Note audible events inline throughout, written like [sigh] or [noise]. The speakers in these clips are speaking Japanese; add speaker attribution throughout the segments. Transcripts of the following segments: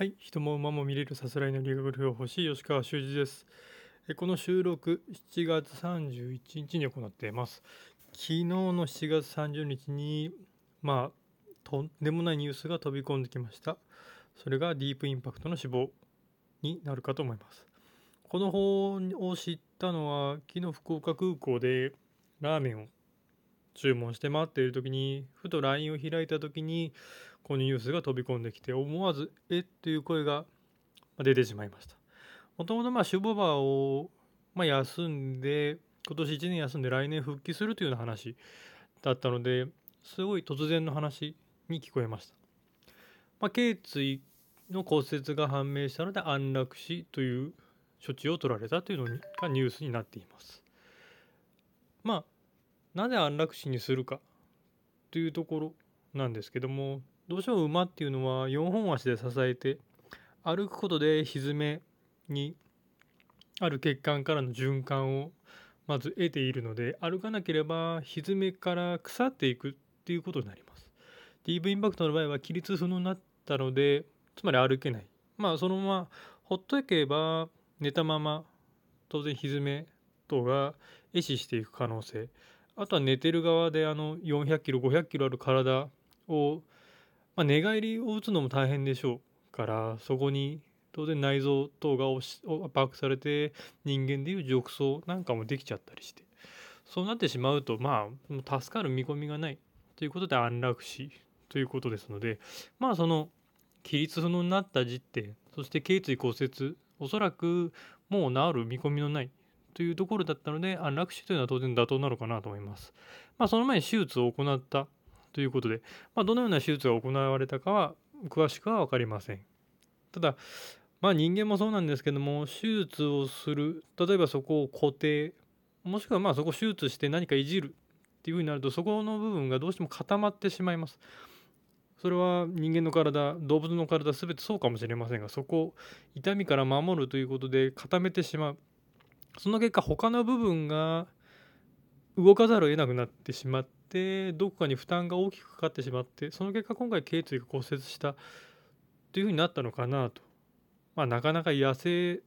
Speaker 1: はい、人も馬も見れるさすらいの理学療法士吉川修司です。えこの収録7月31日に行っています。昨日の7月30日にまあとんでもないニュースが飛び込んできました。それがディープインパクトの死亡になるかと思います。この方を知ったのは昨日福岡空港でラーメンを注文して待っている時にふと LINE を開いた時にこのニュースが飛び込んできて思わず「えっ?」という声が出てしまいました。もともとまあシュボバーをまあ休んで今年1年休んで来年復帰するというような話だったのですごい突然の話に聞こえました、まあ、頸椎の骨折が判明したので安楽死という処置を取られたというのがニュースになっています。まあなぜ安楽死にするか？というところなんですけどもどうしても馬っていうのは4本足で支えて歩くことで蹄めにある血管からの循環をまず得ているので歩かなければ蹄めから腐っていくっていうことになります。DV インパクトの場合は起立不能になったのでつまり歩けない。まあそのままほっといけば寝たまま当然蹄め等が壊死していく可能性。あとは寝てる側であの400キロ500キロある体を、まあ、寝返りを打つのも大変でしょうからそこに当然内臓等が圧迫されて人間でいう褥瘡なんかもできちゃったりしてそうなってしまうとまあ助かる見込みがないということで安楽死ということですのでまあその起立不能になった時点そして頸椎骨折おそらくもう治る見込みのないというところだったので安楽死というのは当然妥当なのかなと思います。まあ、その前に手術を行ったということで、まあ、どのような手術が行われたかは詳しくは分かりません。ただ、まあ、人間もそうなんですけども手術をする例えばそこを固定もしくはまあそこ手術して何かいじるっていうふうになるとそこの部分がどうしても固まってしまいます。それは人間の体動物の体全てそうかもしれませんがそこを痛みから守るということで固めてしまうその結果他の部分が動かざるを得なくなってしまってどこかに負担が大きくかかってしまってその結果今回頸椎が骨折したというふうになったのかなと。まあ、なかなか野生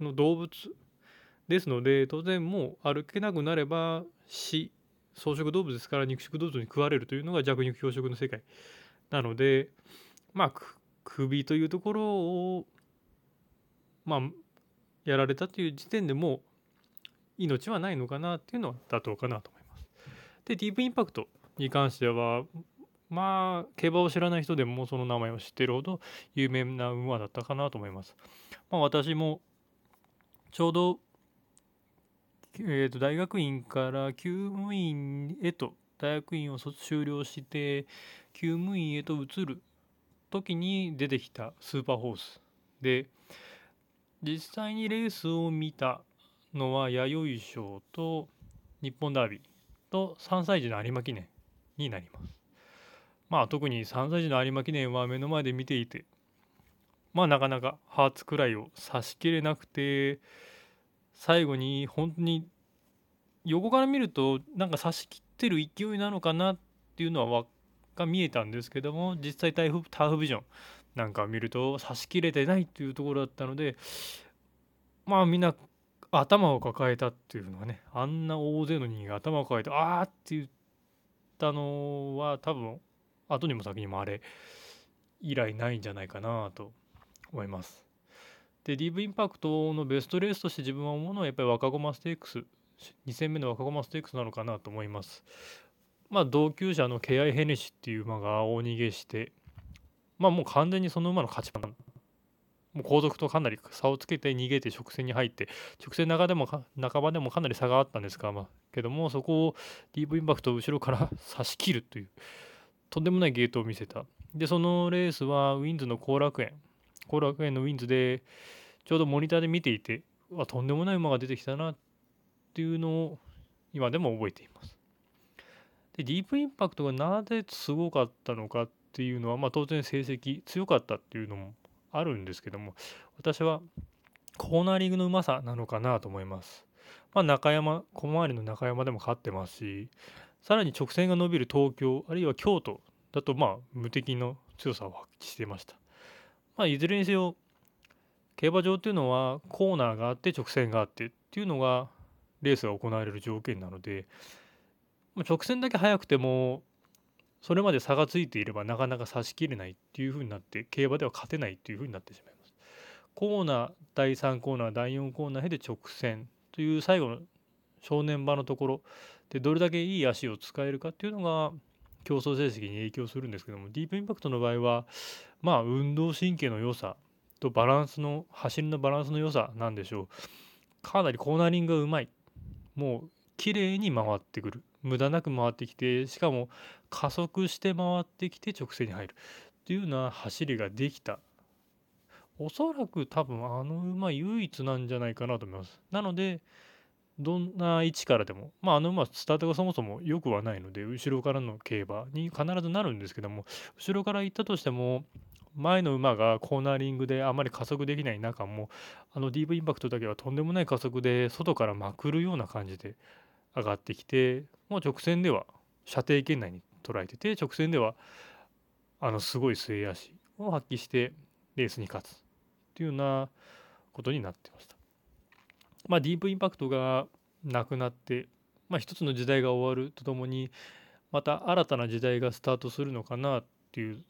Speaker 1: の動物ですので当然もう歩けなくなれば死草食動物ですから肉食動物に食われるというのが弱肉強食の世界なのでまあ首というところをまあやられたという時点でもう命はないのかなっていうのは妥当かなと思います。でディープインパクトに関してはまあ競馬を知らない人でもその名前を知ってるほど有名な馬だったかなと思います。まあ、私もちょうど、えー、と大学院から厩務員へと大学院を卒修了して厩務員へと移る時に出てきたスーパーホースで実際にレースを見たのは弥生賞と日本ダービーと3歳児の有馬記念になります。まあ特に3歳児の有馬記念は目の前で見ていてまあなかなかハーツくらいを差し切れなくて最後に本当に横から見るとなんか差し切ってる勢いなのかなっていうのはが見えたんですけども実際ターフターフビジョンなんか見ると差し切れてないっていうところだったのでまあみんな頭を抱えたっていうのはねあんな大勢の人間が頭を抱えてああって言ったのは多分後にも先にもあれ以来ないんじゃないかなと思います。で DV インパクトのベストレースとして自分は思うのはやっぱり若駒ステークス2戦目の若駒ステークスなのかなと思います。まあ同級者のケアイヘネシっていう馬が大逃げしてまあもう完全にその馬の勝ちパン。もう後続とかなり差をつけて逃げて直線に入って直線中でも半ばでもかなり差があったんですが、まあ、けどもそこを DV インパクトを後ろから [laughs] 差し切るというとんでもないゲートを見せた。でそのレースはウィンズの後楽園。後楽園のウィンズでちょうどモニターで見ていてわとんでもない馬が出てきたなっていうのを今でも覚えています。でディープインパクトがなぜすごかったのかっていうのは、まあ、当然成績強かったっていうのもあるんですけども私はコーナーリングのうまさなのかなと思います。まあ、中山小回りの中山でも勝ってますしさらに直線が伸びる東京あるいは京都だとまあ無敵の強さを発揮していました。まあ、いずれにせよ競馬場っていうのはコーナーがあって直線があってっていうのがレースが行われる条件なので直線だけ速くてもそれまで差がついていればなかなか差し切れないっていう風になって競馬では勝てないっていう風になってしまいます。コーナー第3コーナー第4コーナーへで直線という最後の正念場のところでどれだけいい足を使えるかっていうのが競争成績に影響するんですけどもディープインパクトの場合はまあ運動神経の良さとバランスの走りのバランスの良さなんでしょうかなりコーナリングがうまいもう綺麗に回ってくる。無駄なく回ってきてしかも加速して回ってきて直線に入るっていうような走りができた。おそらく多分あの馬唯一なんじゃないかなと思います。なのでどんな位置からでもまああの馬スタートがそもそも良くはないので後ろからの競馬に必ずなるんですけども後ろから行ったとしても前の馬がコーナーリングであまり加速できない中もあのディープインパクトだけはとんでもない加速で外からまくるような感じで上がってきてもう直線では射程圏内に捉えてて直線ではあのすごい末脚を発揮してレースに勝つっていうようなことになってました。まあ、ディープインパクトがなくなって、まあ、一つの時代が終わるとともにまた新たな時代がスタートするのかなっていう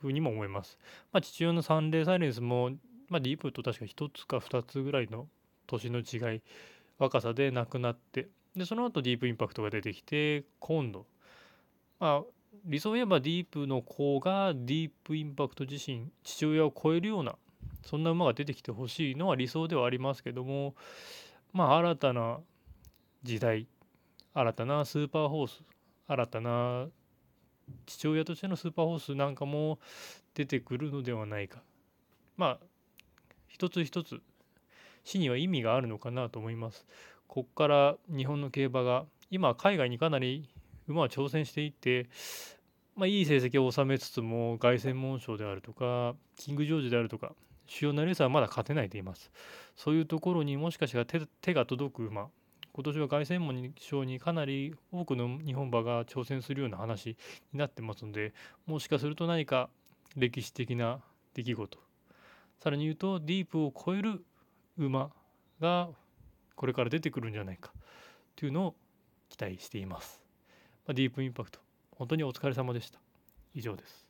Speaker 1: ふうにも思います。まあ、父親のサンデーサイレンスも、まあ、ディープと確か1つか2つぐらいの年の違い若さで亡くなってでその後ディープインパクトが出てきて今度。まあ理想を言えばディープの子がディープインパクト自身父親を超えるようなそんな馬が出てきてほしいのは理想ではありますけどもまあ新たな時代新たなスーパーホース新たな父親としてのスーパーホースなんかも出てくるのではないか。まあ一つ一つ死には意味があるのかなと思います。こっから日本の競馬が今海外にかなり馬は挑戦していってまあ、いい成績を収めつつも凱旋門賞であるとかキングジョージであるとか主要なレースはまだ勝てないでいます。そういうところにもしかしたら手が届く馬今年は凱旋門賞にかなり多くの日本馬が挑戦するような話になってますのでもしかすると何か歴史的な出来事。さらに言うとディープを超える馬がこれから出てくるんじゃないかというのを期待しています。まディープインパクト本当にお疲れ様でした。以上です。